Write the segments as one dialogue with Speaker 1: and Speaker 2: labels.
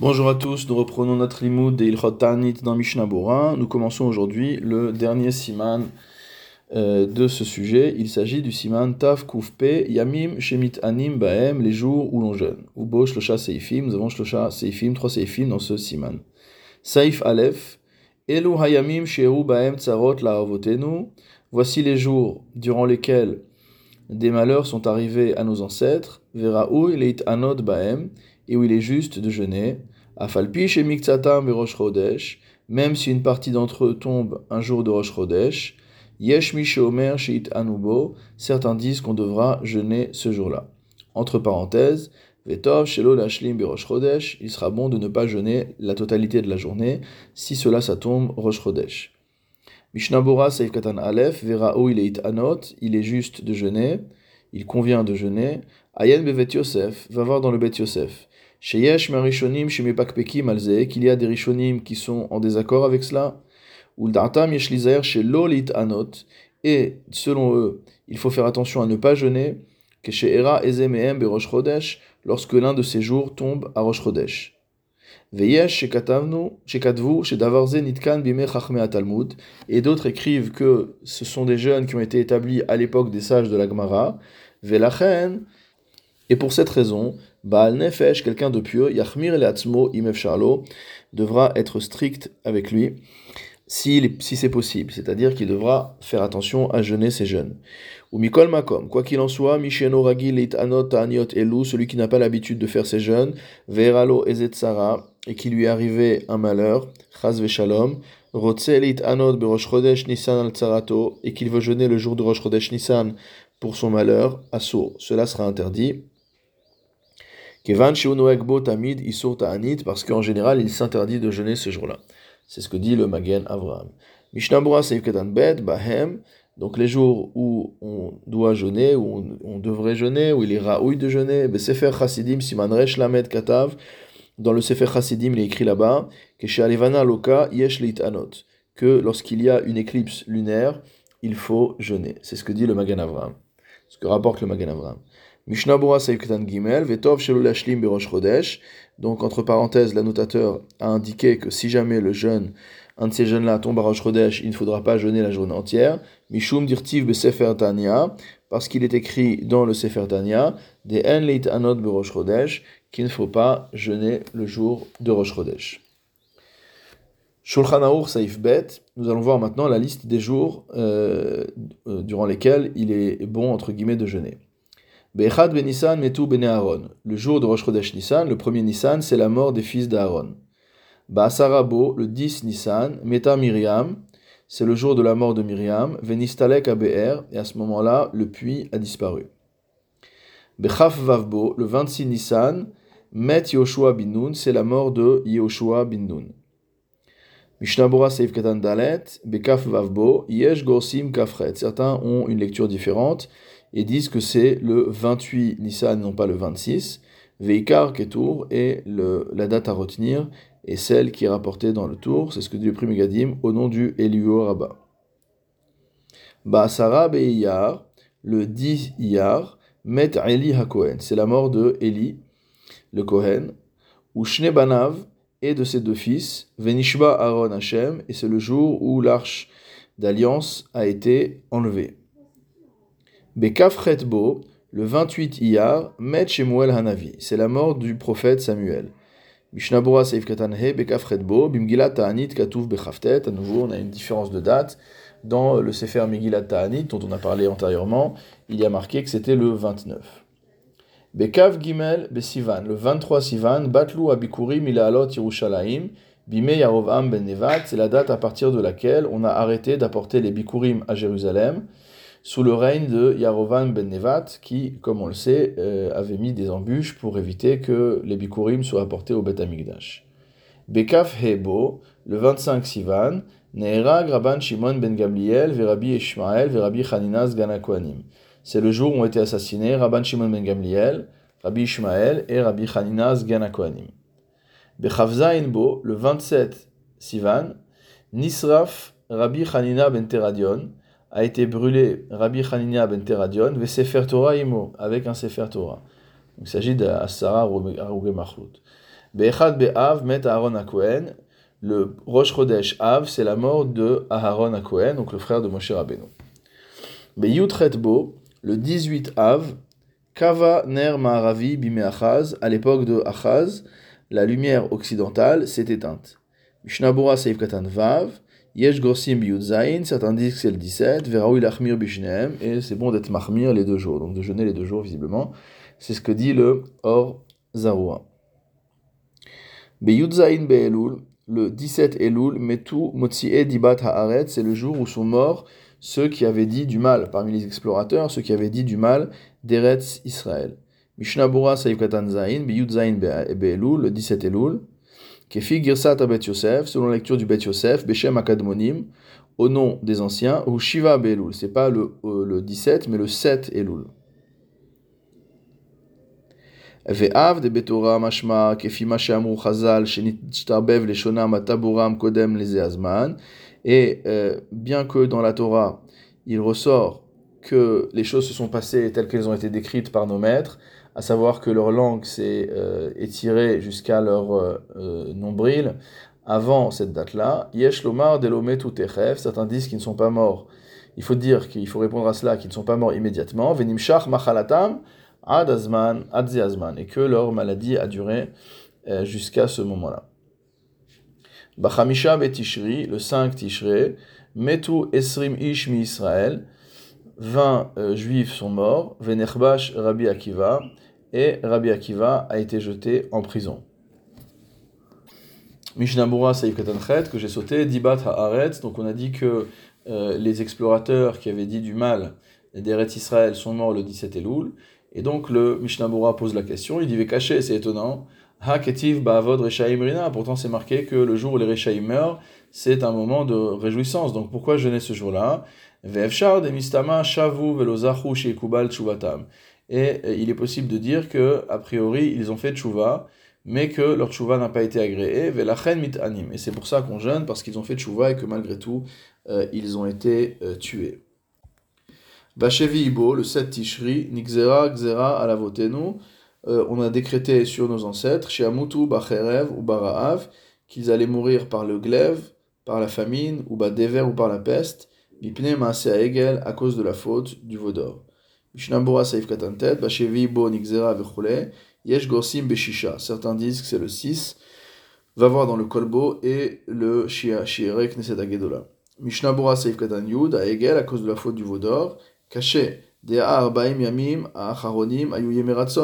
Speaker 1: Bonjour à tous, nous reprenons notre limoud de dans Mishnah. Nous commençons aujourd'hui le dernier siman euh, de ce sujet. Il s'agit du siman Tav Kufpe Yamim Shemit Anim Baem, les jours où l'on jeûne. Ubo Shlosha Seifim, nous avons Shlosha Seifim, trois Seifim dans ce siman. Saif Aleph, Elu Hayamim Shehu Baem Tsarot La'avotenu, voici les jours durant lesquels des malheurs sont arrivés à nos ancêtres, Veraou Leit Anod Baem, et où il est juste de jeûner, Afalpi chez Miktsatam et Rosh Chodesh, même si une partie d'entre eux tombe un jour de Rosh Chodesh, Yesh Omer Sheit Anubo, certains disent qu'on devra jeûner ce jour-là. Entre parenthèses, Vetov Shelo Lashlim Rosh Chodesh, il sera bon de ne pas jeûner la totalité de la journée, si cela ça tombe Rosh Chodesh. Mishnabura Saif Katan Aleph, Verao il est Anot, il est juste de jeûner, il convient de jeûner. Ayen Bevet Yosef, va voir dans le Bet Yosef. Sheyesh Marishonim Shemepakpekim Alze, qu'il y a des Rishonim qui sont en désaccord avec cela. Ou Dartam Yeshlizer chez Lolit Anot, et selon eux, il faut faire attention à ne pas jeûner, que chez Era Ezemehem Berosh Chodesh, lorsque l'un de ces jours tombe à Rosh. Et d'autres écrivent que ce sont des jeunes qui ont été établis à l'époque des sages de la Gemara. Et pour cette raison, Baal Nefesh, quelqu'un de pieux, Yachmir Leatzmo Imef Charlo, devra être strict avec lui si, si c'est possible, c'est-à-dire qu'il devra faire attention à jeûner ses jeunes. Ou Mikol Makom, quoi qu'il en soit, Misheno Ragil Anot Aniot Elu, celui qui n'a pas l'habitude de faire ses jeûnes, Veralo Ezetzara, et qui lui arrivé un malheur, Chaz Veshalom, Rotzelit Anot Berosh Chodesh Nissan al Tsarato, et qu'il veut jeûner le jour de Rosh Chodesh Nissan pour son malheur, Assour. Cela sera interdit. Kevan Tamid Isur Ta'anit, parce qu'en général, il s'interdit de jeûner ce jour-là. C'est ce que dit le Magen Avraham. Seif Bet, Bahem, donc les jours où on doit jeûner, où on, devrait jeûner, où il est raouille de jeûner, Sefer Chasidim Siman Resh Lamed Katav, dans le Sefer Chasidim, il est écrit là-bas, que lorsqu'il y a une éclipse lunaire, il faut jeûner. C'est ce que dit le Magen Avraham. Ce que rapporte le Magen Avraham. Mishnah Gimel, Vetov Berosh Chodesh. Donc, entre parenthèses, l'annotateur a indiqué que si jamais le jeûne, un de ces jeunes-là tombe à Rosh Chodesh, il ne faudra pas jeûner la journée entière. Mishum Dirtiv Besefer Tanya, parce qu'il est écrit dans le Sefer Tanya, des En Leit Anot Berosh qu'il ne faut pas jeûner le jour de Rosh Chodesh. Shulchan Aur Bet, nous allons voir maintenant la liste des jours euh, euh, durant lesquels il est bon, entre guillemets, de jeûner. Bechad ben Nissan metu ben Aaron. Le jour de Rosh Chodesh Nissan, le premier Nissan, c'est la mort des fils d'Aaron. Ba'asarabo, le 10 Nissan, meta Miriam, c'est le jour de la mort de Miriam, venistalek abe'er, et à ce moment-là, le puits a disparu. Bechaf Vavbo, le 26 Nissan, met Yoshua bin Nun, c'est la mort de Yoshua bin Nun. Mishnabura Seif Katan Dalet, Bekaf Vavbo, Yesh Gorsim Kafret. Certains ont une lecture différente et disent que c'est le 28 Nissan, non pas le 26. Veikar Ketour et la date à retenir est celle qui est rapportée dans le tour, c'est ce que dit le prix Megadim, au nom du Eliu Rabba. Ba'asara Be'iyar, le 10 Iyar, Met Eli HaKohen, c'est la mort de Eli, le Kohen, ou Shnebanav, et de ses deux fils, Venishba Aaron Hashem, et c'est le jour où l'arche d'alliance a été enlevée. Bekafretbo, le 28 Iyar, Met Shemuel Hanavi. C'est la mort du prophète Samuel. Mishnabura Seif Katanhe, Bekafretbo, Bimgilat Ta'anit Katouf Bechaftet. À nouveau, on a une différence de date. Dans le Sefer Migilat Ta'anit, dont on a parlé antérieurement, il y a marqué que c'était le 29. Bekav Gimel Besivan, le 23 Sivan, Batlu Abikurim Ilaalot Yerushalayim, Bime Yarovam Ben Nevat, c'est la date à partir de laquelle on a arrêté d'apporter les Bikurim à Jérusalem sous le règne de Yarovan ben Nevat, qui, comme on le sait, euh, avait mis des embûches pour éviter que les bikurim soient apportés au Beth Amikdash. Bekaf Hebo, le 25 Sivan, Neera Graban Shimon ben Gamliel, Verabi Ishmael, Verabi Chaninas Ganakwanim. C'est le jour où ont été assassinés Rabban Shimon ben Gamliel, Rabbi Ishmael et Rabbi Chaninas Ganakwanim. Bechavza Bo, le 27 Sivan, Nisraf Rabbi Chanina ben Teradion, a été brûlé Rabbi Hanina ben Teradion, avec un Sefer Torah. Il s'agit d'Asara Aruge Machlout. Be'echad be'av met Aaron Akohen. Le Rosh Chodesh Av, c'est la mort de Aharon Akohen, donc le frère de Moshe Rabbeinu. Be'yutret bo, le 18 Av, Kava Ner Maharavi Bime Achaz, à l'époque de Achaz, la lumière occidentale s'est éteinte. Mishnabura Seif Katan Vav, Yesh Gorsim Biyudzain, certains disent que c'est le 17, Veraoui Lachmir Bishneem, et c'est bon d'être Mahmir les deux jours, donc de jeûner les deux jours visiblement. C'est ce que dit le Or Zaroua. Beyudzain Be'elul, le 17 Elul, Metu Motsie Dibat Haaret, c'est le jour où sont morts ceux qui avaient dit du mal, parmi les explorateurs, ceux qui avaient dit du mal d'Eretz Israël. Mishnabura Saïf Katan Zain, Beyudzain Be'elul, le 17 Elul, Kefi Girsat Bet Yosef, selon la lecture du Bet Yosef, Beshem Akadmonim, au nom des anciens, ou Shiva Be'elul, c'est pas le, euh, le 17, mais le 7 Elul. ואב דבתורה משמע כפי מה שאמרו חז"ל שנתערבב לשונם הטבורם קודם לזה הזמן et euh, bien que dans la Torah il ressort que les choses se sont passées telles qu'elles ont été décrites par nos maîtres à savoir que leur langue s'est euh, étirée jusqu'à leur euh, nombril avant cette date-là Yesh lomar certains disent qu'ils ne sont pas morts il faut dire qu'il faut répondre à cela qu'ils ne sont pas morts immédiatement venimshach machalatam ad azman, et que leur maladie a duré jusqu'à ce moment-là. Bachamisha betishri, le 5 Tishri, metu esrim ish mi Israël, 20 euh, juifs sont morts, venechbash Rabbi Akiva, et Rabbi Akiva a été jeté en prison. Mishnabura Saïf Katanchet, que j'ai sauté, Dibat Haaretz, donc on a dit que euh, les explorateurs qui avaient dit du mal d'Eretz Israël sont morts le 17 Elul, et donc le Mishnah pose la question, il dit caché, c'est étonnant. Ha ketiv ba'avod rechaim rina. Pourtant c'est marqué que le jour où les rechaim meurent, c'est un moment de réjouissance. Donc pourquoi jeûner ce jour-là? Et il est possible de dire que a priori ils ont fait tchouva, mais que leur tchouva n'a pas été agréé. Ve'lachen mit anim. Et c'est pour ça qu'on jeûne parce qu'ils ont fait tchouva et que malgré tout euh, ils ont été euh, tués. Le 7 Tishri, Nixera, Xera, Alavotenu, euh, on a décrété sur nos ancêtres, chez Amutu, Bacherev ou Baraav, qu'ils allaient mourir par le glaive, par la famine, ou Badever ou par la peste, Mipne Maase Egel, à cause de la faute du Vaudor. Mishnambura Saif Katantet, Bashevi Ibo, Nixera, Vechule, Yesh Gorsim Beshisha. Certains disent que c'est le 6. Va voir dans le Kolbo et le Shiere Knesset Agedola. Mishnabura Saif Katan Yud, à Egel, à cause de la faute du Vaudor, caché. Yamim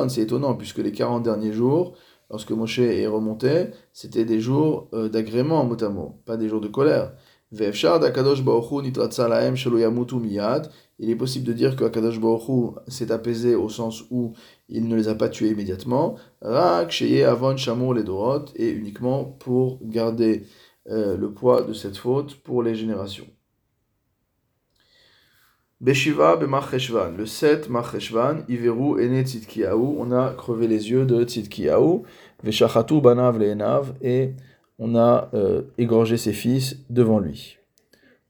Speaker 1: C'est étonnant puisque les 40 derniers jours, lorsque Moshe est remonté, c'était des jours euh, d'agrément, mot pas des jours de colère. Il est possible de dire que Akadosh Baruch s'est apaisé au sens où il ne les a pas tués immédiatement. Avon Shamour les Dorot, et uniquement pour garder euh, le poids de cette faute pour les générations. Beshiva b'macheshvan, le 7 macheshvan, Iveru ene tzidkiyahu, on a crevé les yeux de tzidkiyahu, veshachatu banav leenav, et on a euh, égorgé ses fils devant lui.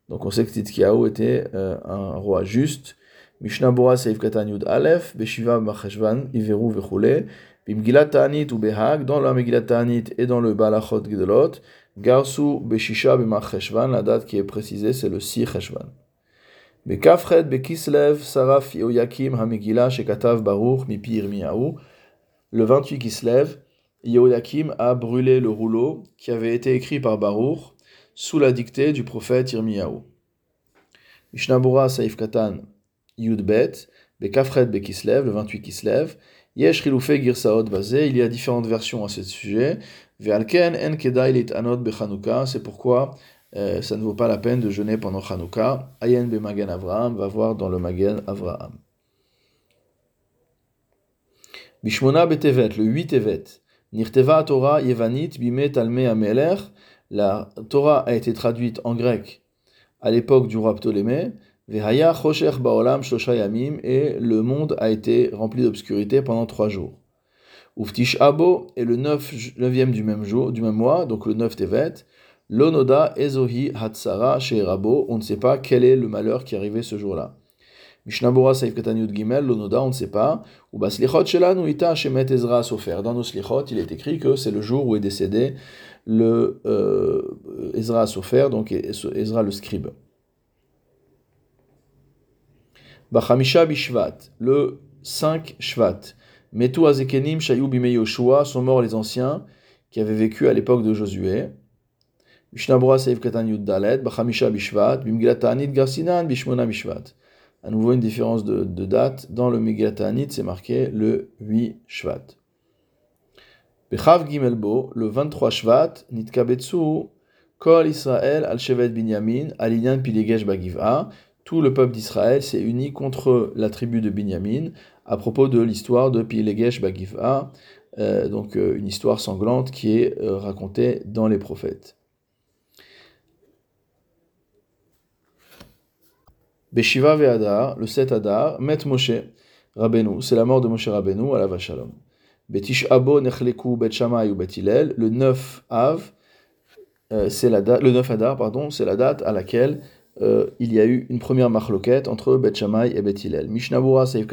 Speaker 1: Donc on sait que tzidkiyahu était euh, un roi juste. Mishnah Bora Seif Katan Aleph, Beshiva b'macheshvan, Iveru vechule, bimgilat ta'anit ou behag, dans la Megillat ta'anit et dans le Balachot Gdolot, Garsu beshisha b'macheshvan, la date qui est précisée c'est le 6 cheshvan. Bekafret Bekislev Saraf Yoyakim Hamegila Shekatav Baruch Mipi Irmiyahu. Le 28 Kislev, Yoyakim a brûlé le rouleau qui avait été écrit par Baruch sous la dictée du prophète Irmiyahu. Mishnabura Saif Katan Yudbet, Bekafret Bekislev, le 28 Kislev. Yesh Riloufe Girsaot Bazé, il y a différentes versions à ce sujet. Ve'alken En Kedai Anot Bechanuka, c'est pourquoi euh, ça ne vaut pas la peine de jeûner pendant Hanouka. Ayen be Magen Avraham va voir dans le Magen Avraham. Bishmona betevet, le 8 Tevet. Nirteva Torah Yevanit bime talme ameler. La Torah a été traduite en grec à l'époque du roi Ptolémée. Vehaya chosher baolam shlosha yamim. Et le monde a été rempli d'obscurité pendant trois jours. Uftish Abo est le 9, e du même jour, du même mois, donc le 9 Tevet. L'onoda ezohi hatsara chez Rabo, on ne sait pas quel est le malheur qui est arrivé ce jour-là. Mishnabura Saif Katanyut Gimel, l'Onoda, on ne sait pas. Ou Baslichot Shelanu Ita Shemet Ezra Sofer. Dans nos Slichot, il est écrit que c'est le jour où est décédé le euh, Ezra Sofer, donc Ezra le scribe. Bachamisha Bishvat, le 5 Shvat. Metu Azekenim Shayu Bime Yoshua, sont morts les anciens qui avaient vécu à l'époque de Josué. À nouveau une différence de, date. Dans le Megatanit, c'est marqué le 8 Shvat. Bechav Gimelbo, le 23 Shvat, Nitkabetsu, Kol Israël al Shevet Binyamin, Alinyan Pilegesh Bagiv'a. Tout le peuple d'Israël s'est uni contre la tribu de Binyamin à propos de l'histoire de Pilegesh Bagiv'a, euh, donc euh, une histoire sanglante qui est euh, racontée dans les prophètes. Beshiva Ve'adar, le 7 Adar, Met Moshe Rabbeinu, c'est la mort de Moshe Rabbeinu à la Vachalom. Betish Abo Nechleku Bet Shammai ou Bet le 9 Av, euh, c'est le 9 Adar, pardon, c'est la date à laquelle euh, il y a eu une première marloquette entre Bet Shammai et Bet Hillel. Mishnabura Seif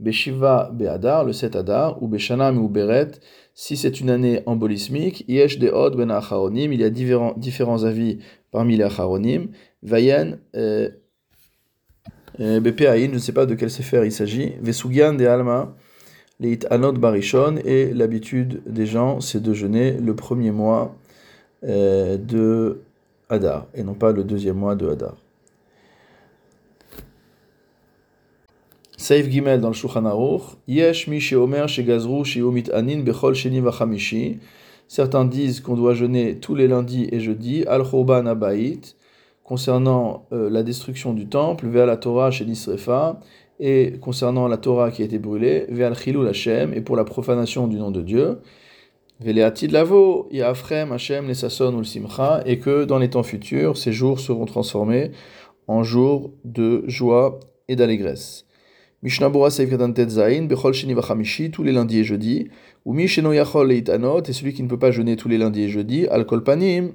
Speaker 1: Beshiva Be'adar, le 7 Adar, ou Beshanam ou Beret, si c'est une année embolismique, Yesh Deod Ben Acharonim, il y a différents, différents avis parmi les Acharonim, Vayen, euh, euh, BPAI, je ne sais pas de quel sefer il s'agit. Vesugian de Alma, les Anot Barishon, et l'habitude des gens, c'est de jeûner le premier mois euh, de Hadar, et non pas le deuxième mois de Hadar. Saif Gimel dans le Shulchan Aruch, Yesh mi sheomer shegazru shiumit anin bechol sheni vachamishi. Certains disent qu'on doit jeûner tous les lundis et jeudis, al abayit, concernant euh, la destruction du temple, vers la Torah chez Nisrefa, et concernant la Torah qui a été brûlée, vers Chilul Hashem, et pour la profanation du nom de Dieu, Veleatid Lavo, Yafrem Hashem, les Sasson ou le Simcha, et que dans les temps futurs, ces jours seront transformés en jours de joie et d'allégresse. Mishnabura Seifkatan Zain, Bechol Sheni Vachamishi, tous les lundis et jeudis, ou Misheno Yachol Leitanot, et celui qui ne peut pas jeûner tous les lundis et jeudis, Al Kolpanim,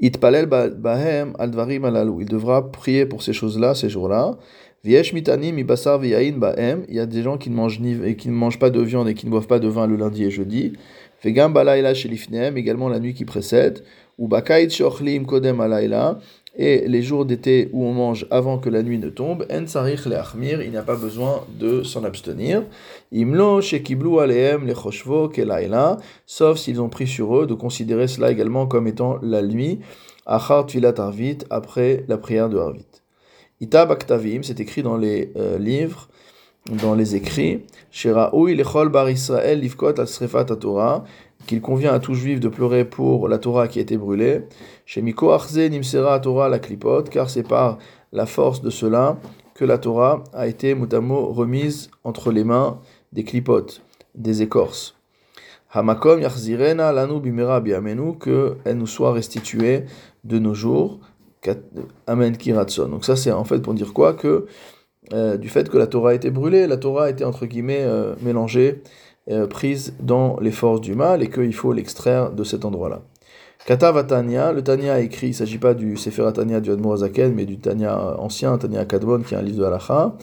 Speaker 1: Itpalel bahem aldvarim alalu. Il devra prier pour ces choses-là, ces jours-là. Viesh mitanim ibasar bahem. Il y a des gens qui ne mangent ni, et qui ne mangent pas de viande et qui ne boivent pas de vin le lundi et jeudi. Vegam balayla shelifnem, également la nuit qui précède. Ou bakait shochlim kodem alayla. Et les jours d'été où on mange avant que la nuit ne tombe, en sarich leachmir, il n'y a pas besoin de s'en abstenir. Imlo shekiblu aleem lechoshvo kelaila, sauf s'ils ont pris sur eux de considérer cela également comme étant la nuit, achar tfilat arvit, après la prière de arvit. Ita baktavim, c'est écrit dans les euh, livres, dans les écrits, lechol bar livkot Torah, qu'il convient à tout juif de pleurer pour la Torah qui a été brûlée. Chez Miko Achze Nimsera Torah la clipote, car c'est par la force de cela que la Torah a été mutamo remise entre les mains des clipotes, des écorces. Hamakom Yachzirena Lanu Bimera Biamenu, qu'elle nous soit restituée de nos jours. Amen Kiratson. Donc ça c'est en fait pour dire quoi? Que euh, du fait que la Torah a été brûlée, la Torah a été entre guillemets euh, mélangée euh, prise dans les forces du mal et qu'il faut l'extraire de cet endroit-là. Katav Tanya, le Tanya a écrit, il ne s'agit pas du Sefer Tanya du Admor Zaken, mais du Tanya ancien, Tanya Kadmon, qui est un livre de Halacha.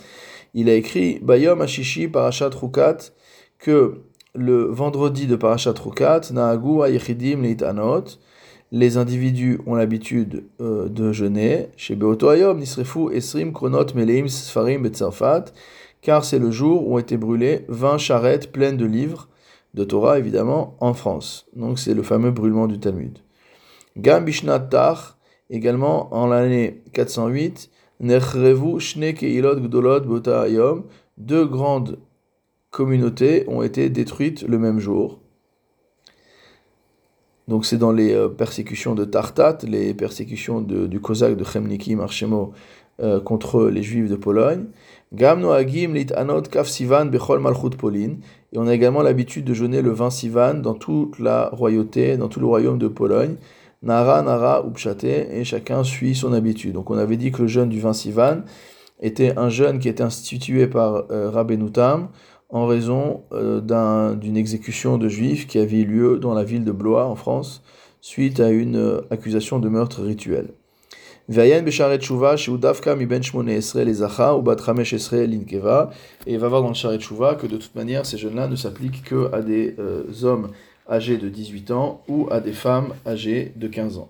Speaker 1: Il a écrit Bayom Ashishi Parashat Rukat, que le vendredi de Parashat Rukat, Naagu Ayechidim Leitanot, les individus ont l'habitude euh, de jeûner. Chez Beoto Ayom, Nisrefu Esrim Kronot Meleim Sfarim Betzarfat, car c'est le jour où ont été brûlées 20 charrettes pleines de livres, de Torah évidemment, en France. Donc c'est le fameux brûlement du Talmud. Gam Tar, également en l'année 408, Nechrevu Shne Keilot Gdolot Bota Ayom, deux grandes communautés ont été détruites le même jour. Donc c'est dans les euh, persécutions de Tartat, les persécutions du Cosaque de Chemniki Marchemo euh, contre les Juifs de Pologne. Gam noagim lit anot kaf sivan bechol malchut Polin. Et on a également l'habitude de jeûner le 20 sivan dans toute la royauté, dans tout le royaume de Pologne. Nara, Nara, Upchate, et chacun suit son habitude. Donc on avait dit que le jeûne du 20 sivan était un jeûne qui était institué par euh, Rabbenutam en raison euh, d'une exécution de juifs qui avait eu lieu dans la ville de Blois en France suite à une euh, accusation de meurtre rituel. Et il va voir dans le sharet shuva que de toute manière, ces jeunes-là ne s'appliquent que à des euh, hommes âgés de 18 ans ou à des femmes âgées de 15 ans.